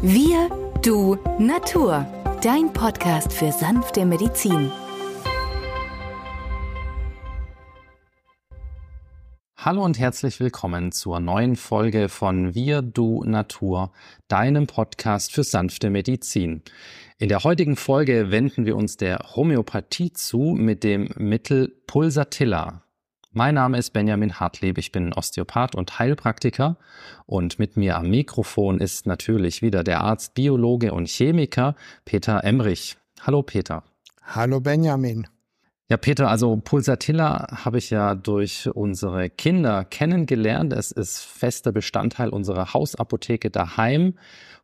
Wir, du, Natur. Dein Podcast für sanfte Medizin. Hallo und herzlich willkommen zur neuen Folge von Wir, du, Natur, deinem Podcast für sanfte Medizin. In der heutigen Folge wenden wir uns der Homöopathie zu mit dem Mittel Pulsatilla. Mein Name ist Benjamin Hartleb, ich bin Osteopath und Heilpraktiker und mit mir am Mikrofon ist natürlich wieder der Arzt, Biologe und Chemiker Peter Emrich. Hallo Peter. Hallo Benjamin. Ja, Peter, also Pulsatilla habe ich ja durch unsere Kinder kennengelernt. Es ist fester Bestandteil unserer Hausapotheke daheim.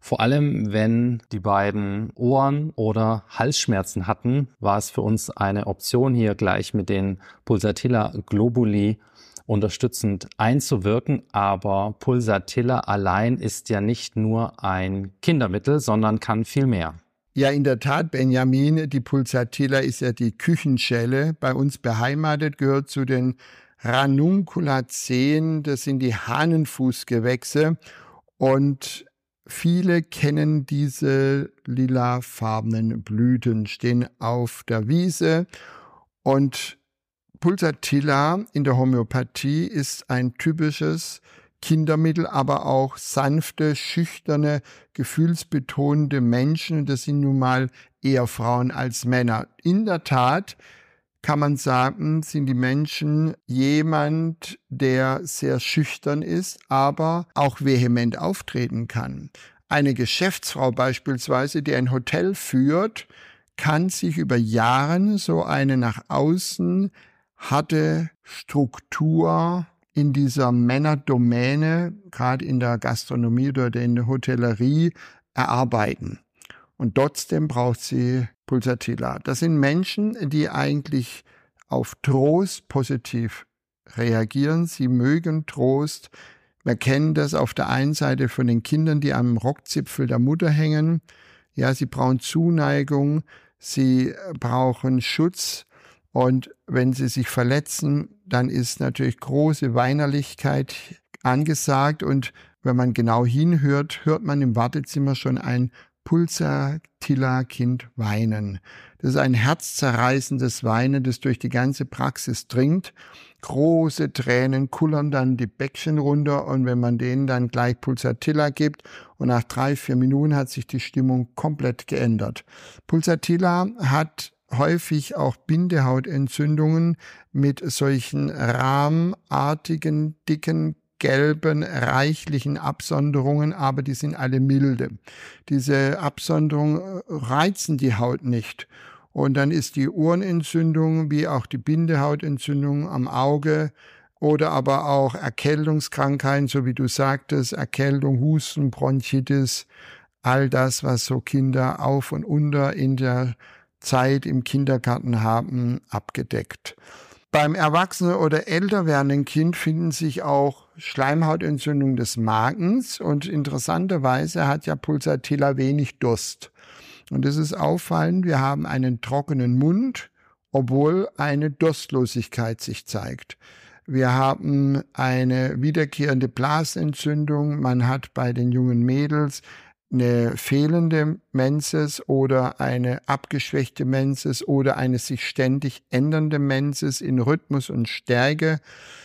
Vor allem, wenn die beiden Ohren- oder Halsschmerzen hatten, war es für uns eine Option, hier gleich mit den Pulsatilla Globuli unterstützend einzuwirken. Aber Pulsatilla allein ist ja nicht nur ein Kindermittel, sondern kann viel mehr. Ja, in der Tat, Benjamin, die Pulsatilla ist ja die Küchenschelle. Bei uns beheimatet gehört zu den Ranunculaceen, das sind die Hahnenfußgewächse. Und viele kennen diese lilafarbenen Blüten, stehen auf der Wiese. Und Pulsatilla in der Homöopathie ist ein typisches Kindermittel, aber auch sanfte, schüchterne, gefühlsbetonende Menschen. Das sind nun mal eher Frauen als Männer. In der Tat kann man sagen, sind die Menschen jemand, der sehr schüchtern ist, aber auch vehement auftreten kann. Eine Geschäftsfrau beispielsweise, die ein Hotel führt, kann sich über Jahre so eine nach außen harte Struktur in dieser Männerdomäne, gerade in der Gastronomie oder in der Hotellerie, erarbeiten. Und trotzdem braucht sie Pulsatilla. Das sind Menschen, die eigentlich auf Trost positiv reagieren. Sie mögen Trost. Wir kennen das auf der einen Seite von den Kindern, die am Rockzipfel der Mutter hängen. Ja, sie brauchen Zuneigung, sie brauchen Schutz und wenn sie sich verletzen, dann ist natürlich große Weinerlichkeit angesagt. Und wenn man genau hinhört, hört man im Wartezimmer schon ein Pulsatilla-Kind weinen. Das ist ein herzzerreißendes Weinen, das durch die ganze Praxis dringt. Große Tränen kullern dann die Bäckchen runter und wenn man denen dann gleich Pulsatilla gibt und nach drei, vier Minuten hat sich die Stimmung komplett geändert. Pulsatilla hat häufig auch Bindehautentzündungen mit solchen rahmartigen, dicken, gelben, reichlichen Absonderungen, aber die sind alle milde. Diese Absonderungen äh, reizen die Haut nicht. Und dann ist die Ohrenentzündung wie auch die Bindehautentzündung am Auge oder aber auch Erkältungskrankheiten, so wie du sagtest, Erkältung, Husten, Bronchitis, all das, was so Kinder auf und unter in der Zeit im Kindergarten haben, abgedeckt. Beim erwachsenen oder älter werdenden Kind finden sich auch Schleimhautentzündungen des Magens und interessanterweise hat ja Pulsatilla wenig Durst. Und es ist auffallend, wir haben einen trockenen Mund, obwohl eine Durstlosigkeit sich zeigt. Wir haben eine wiederkehrende Blasentzündung. Man hat bei den jungen Mädels eine fehlende Menses oder eine abgeschwächte Menses oder eine sich ständig ändernde Menses in Rhythmus und Stärke.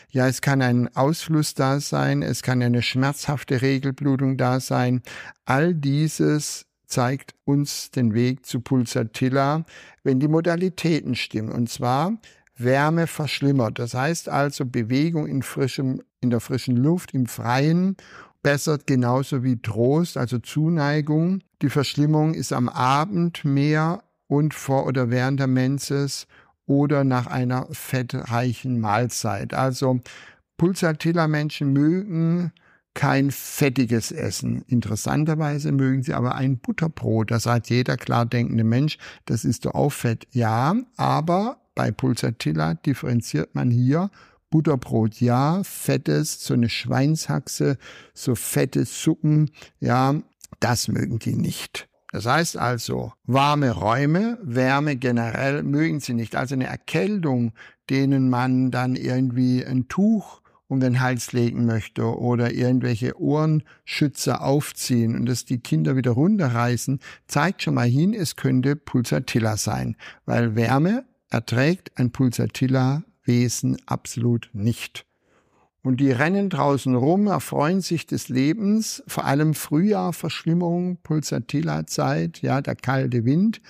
Ja, es kann ein Ausfluss da sein, es kann eine schmerzhafte Regelblutung da sein. All dieses zeigt uns den Weg zu Pulsatilla, wenn die Modalitäten stimmen. Und zwar Wärme verschlimmert. Das heißt also Bewegung in frischem, in der frischen Luft, im Freien bessert genauso wie Trost, also Zuneigung. Die Verschlimmung ist am Abend mehr und vor oder während der Menses oder nach einer fettreichen Mahlzeit. Also Pulsatilla-Menschen mögen kein fettiges Essen. Interessanterweise mögen sie aber ein Butterbrot. Das sagt jeder klar denkende Mensch, das ist doch auch Fett. Ja, aber bei Pulsatilla differenziert man hier Butterbrot, ja, fettes, so eine Schweinshaxe, so fette Suppen, ja, das mögen die nicht. Das heißt also, warme Räume, Wärme generell mögen sie nicht. Also eine Erkältung, denen man dann irgendwie ein Tuch um den Hals legen möchte oder irgendwelche Ohrenschützer aufziehen und das die Kinder wieder runterreißen, zeigt schon mal hin, es könnte Pulsatilla sein, weil Wärme erträgt ein Pulsatilla-Wesen absolut nicht. Und die rennen draußen rum, erfreuen sich des Lebens, vor allem Frühjahr, Pulsatilla-Zeit, ja, der kalte Wind.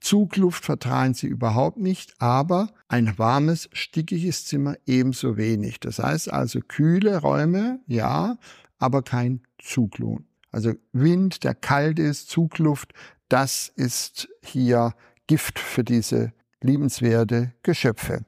Zugluft vertragen sie überhaupt nicht, aber ein warmes, stickiges Zimmer ebenso wenig. Das heißt also kühle Räume, ja, aber kein Zugluft. Also Wind, der kalt ist, Zugluft, das ist hier Gift für diese liebenswerte Geschöpfe.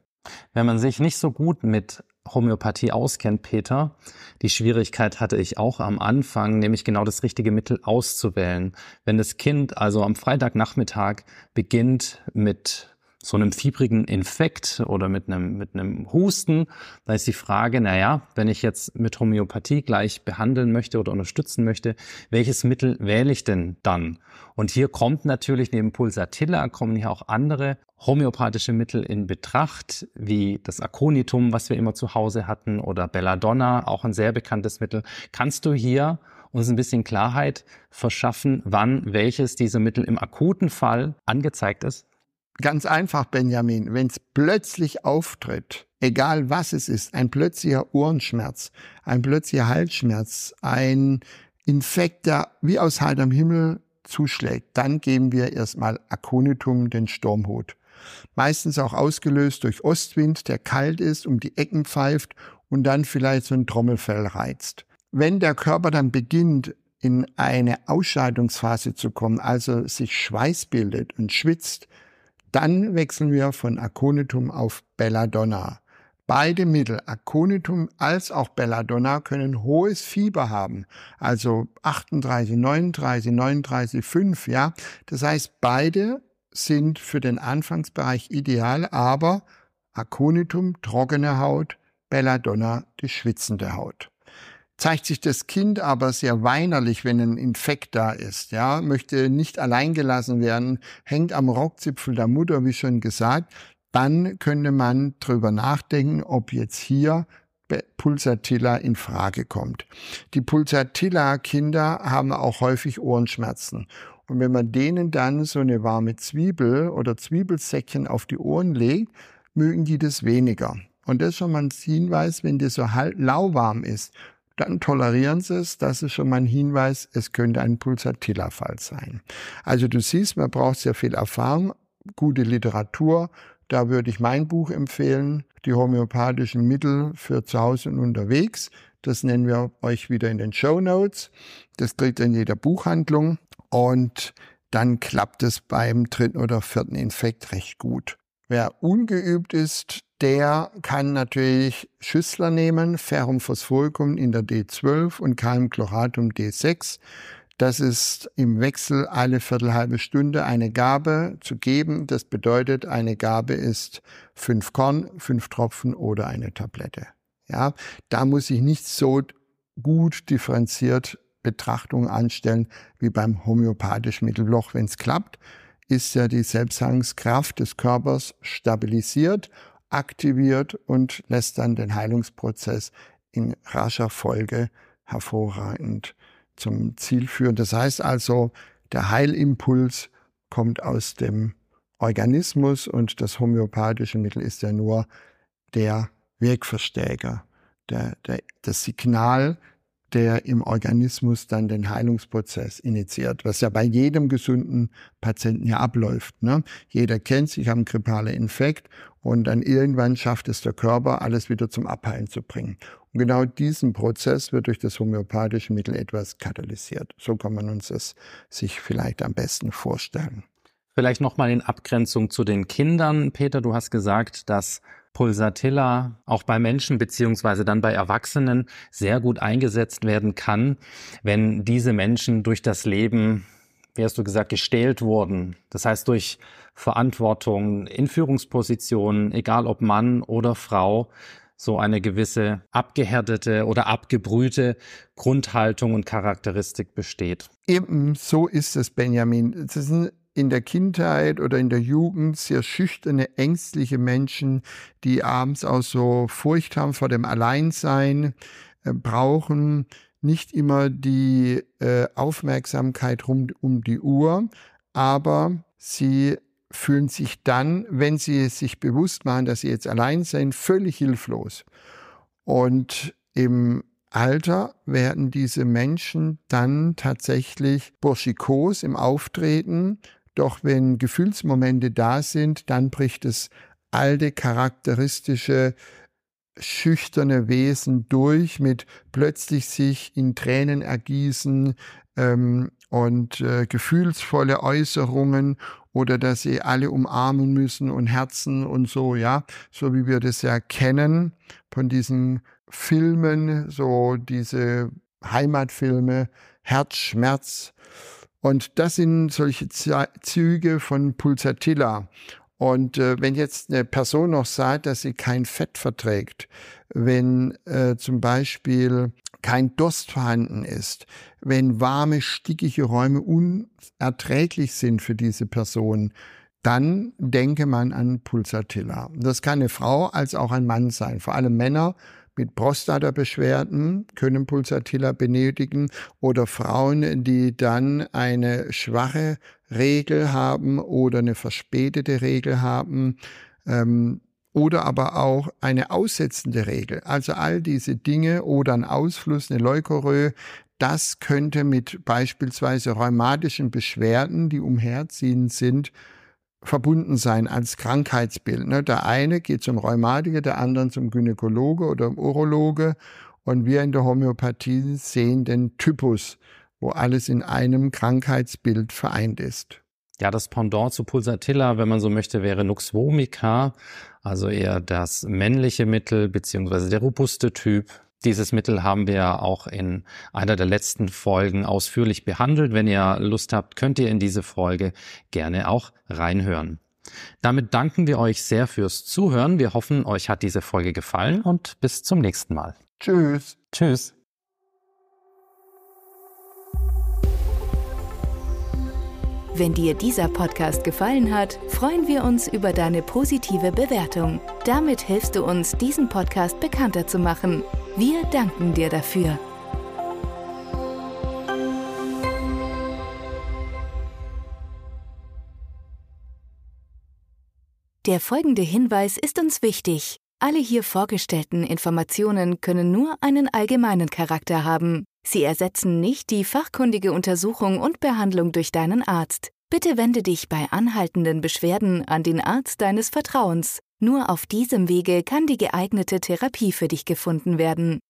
Wenn man sich nicht so gut mit Homöopathie auskennt, Peter, die Schwierigkeit hatte ich auch am Anfang, nämlich genau das richtige Mittel auszuwählen. Wenn das Kind also am Freitagnachmittag beginnt mit so einem fiebrigen Infekt oder mit einem, mit einem Husten, da ist die Frage, na ja, wenn ich jetzt mit Homöopathie gleich behandeln möchte oder unterstützen möchte, welches Mittel wähle ich denn dann? Und hier kommt natürlich neben Pulsatilla kommen hier auch andere homöopathische Mittel in Betracht, wie das Aconitum, was wir immer zu Hause hatten, oder Belladonna, auch ein sehr bekanntes Mittel. Kannst du hier uns ein bisschen Klarheit verschaffen, wann welches dieser Mittel im akuten Fall angezeigt ist? Ganz einfach, Benjamin, wenn es plötzlich auftritt, egal was es ist, ein plötzlicher Ohrenschmerz, ein plötzlicher Halsschmerz, ein Infekt, der wie aus heiterem Himmel zuschlägt, dann geben wir erstmal Aconitum, den Sturmhut. Meistens auch ausgelöst durch Ostwind, der kalt ist, um die Ecken pfeift und dann vielleicht so ein Trommelfell reizt. Wenn der Körper dann beginnt, in eine Ausscheidungsphase zu kommen, also sich Schweiß bildet und schwitzt, dann wechseln wir von Aconitum auf Belladonna. Beide Mittel, Aconitum als auch Belladonna, können hohes Fieber haben, also 38, 39, 39, 5, ja. Das heißt, beide sind für den Anfangsbereich ideal, aber Aconitum trockene Haut, Belladonna die schwitzende Haut zeigt sich das Kind aber sehr weinerlich, wenn ein Infekt da ist, ja, möchte nicht allein gelassen werden, hängt am Rockzipfel der Mutter, wie schon gesagt, dann könnte man drüber nachdenken, ob jetzt hier Pulsatilla in Frage kommt. Die Pulsatilla-Kinder haben auch häufig Ohrenschmerzen. Und wenn man denen dann so eine warme Zwiebel oder Zwiebelsäckchen auf die Ohren legt, mögen die das weniger. Und das ist schon mal ein Hinweis, wenn das so lauwarm ist dann tolerieren sie es. Das ist schon mal ein Hinweis, es könnte ein Pulsatilla-Fall sein. Also du siehst, man braucht sehr viel Erfahrung, gute Literatur. Da würde ich mein Buch empfehlen, die homöopathischen Mittel für zu Hause und unterwegs. Das nennen wir euch wieder in den Show Notes. Das kriegt ihr in jeder Buchhandlung und dann klappt es beim dritten oder vierten Infekt recht gut. Wer ungeübt ist, der kann natürlich Schüssler nehmen, Ferrum phosphoricum in der D12 und Calmchloratum D6. Das ist im Wechsel alle viertelhalbe Stunde eine Gabe zu geben. Das bedeutet, eine Gabe ist fünf Korn, fünf Tropfen oder eine Tablette. Ja, da muss ich nicht so gut differenziert Betrachtungen anstellen wie beim homöopathischen Mittelloch, wenn es klappt ist ja die Selbstheilungskraft des Körpers stabilisiert, aktiviert und lässt dann den Heilungsprozess in rascher Folge hervorragend zum Ziel führen. Das heißt also, der Heilimpuls kommt aus dem Organismus und das homöopathische Mittel ist ja nur der Wirkverstärker, der, der, das Signal, der im Organismus dann den Heilungsprozess initiiert, was ja bei jedem gesunden Patienten ja abläuft. Ne? Jeder kennt sich, haben grippale Infekt und dann irgendwann schafft es der Körper, alles wieder zum Abheilen zu bringen. Und genau diesen Prozess wird durch das homöopathische Mittel etwas katalysiert. So kann man uns das sich vielleicht am besten vorstellen. Vielleicht nochmal in Abgrenzung zu den Kindern. Peter, du hast gesagt, dass Pulsatilla auch bei Menschen beziehungsweise dann bei Erwachsenen sehr gut eingesetzt werden kann, wenn diese Menschen durch das Leben, wie hast du gesagt, gestählt wurden. Das heißt durch Verantwortung in Führungspositionen, egal ob Mann oder Frau, so eine gewisse abgehärtete oder abgebrühte Grundhaltung und Charakteristik besteht. Eben so ist es, Benjamin. Das ist ein in der Kindheit oder in der Jugend sehr schüchterne, ängstliche Menschen, die abends auch so Furcht haben vor dem Alleinsein, äh, brauchen nicht immer die äh, Aufmerksamkeit rund um die Uhr, aber sie fühlen sich dann, wenn sie sich bewusst machen, dass sie jetzt allein sind, völlig hilflos. Und im Alter werden diese Menschen dann tatsächlich burschikos im Auftreten, doch wenn Gefühlsmomente da sind, dann bricht das alte charakteristische schüchterne Wesen durch mit plötzlich sich in Tränen ergießen ähm, und äh, gefühlsvolle Äußerungen oder dass sie alle umarmen müssen und Herzen und so, ja, so wie wir das ja kennen von diesen Filmen, so diese Heimatfilme, Herz, Schmerz. Und das sind solche Züge von Pulsatilla. Und äh, wenn jetzt eine Person noch sagt, dass sie kein Fett verträgt, wenn äh, zum Beispiel kein Durst vorhanden ist, wenn warme, stickige Räume unerträglich sind für diese Person, dann denke man an Pulsatilla. Das kann eine Frau als auch ein Mann sein. Vor allem Männer mit Prostata-Beschwerden können Pulsatilla benötigen oder Frauen, die dann eine schwache Regel haben oder eine verspätete Regel haben ähm, oder aber auch eine aussetzende Regel. Also all diese Dinge oder ein Ausfluss, eine Leukorrhoe, das könnte mit beispielsweise rheumatischen Beschwerden, die umherziehend sind, verbunden sein als Krankheitsbild. Ne? Der eine geht zum Rheumatiker, der andere zum Gynäkologe oder Urologe. Und wir in der Homöopathie sehen den Typus, wo alles in einem Krankheitsbild vereint ist. Ja, das Pendant zu Pulsatilla, wenn man so möchte, wäre Nux vomica, also eher das männliche Mittel beziehungsweise der robuste Typ. Dieses Mittel haben wir auch in einer der letzten Folgen ausführlich behandelt. Wenn ihr Lust habt, könnt ihr in diese Folge gerne auch reinhören. Damit danken wir euch sehr fürs Zuhören. Wir hoffen, euch hat diese Folge gefallen und bis zum nächsten Mal. Tschüss. Tschüss. Wenn dir dieser Podcast gefallen hat, freuen wir uns über deine positive Bewertung. Damit hilfst du uns, diesen Podcast bekannter zu machen. Wir danken dir dafür. Der folgende Hinweis ist uns wichtig. Alle hier vorgestellten Informationen können nur einen allgemeinen Charakter haben. Sie ersetzen nicht die fachkundige Untersuchung und Behandlung durch deinen Arzt. Bitte wende dich bei anhaltenden Beschwerden an den Arzt deines Vertrauens. Nur auf diesem Wege kann die geeignete Therapie für dich gefunden werden.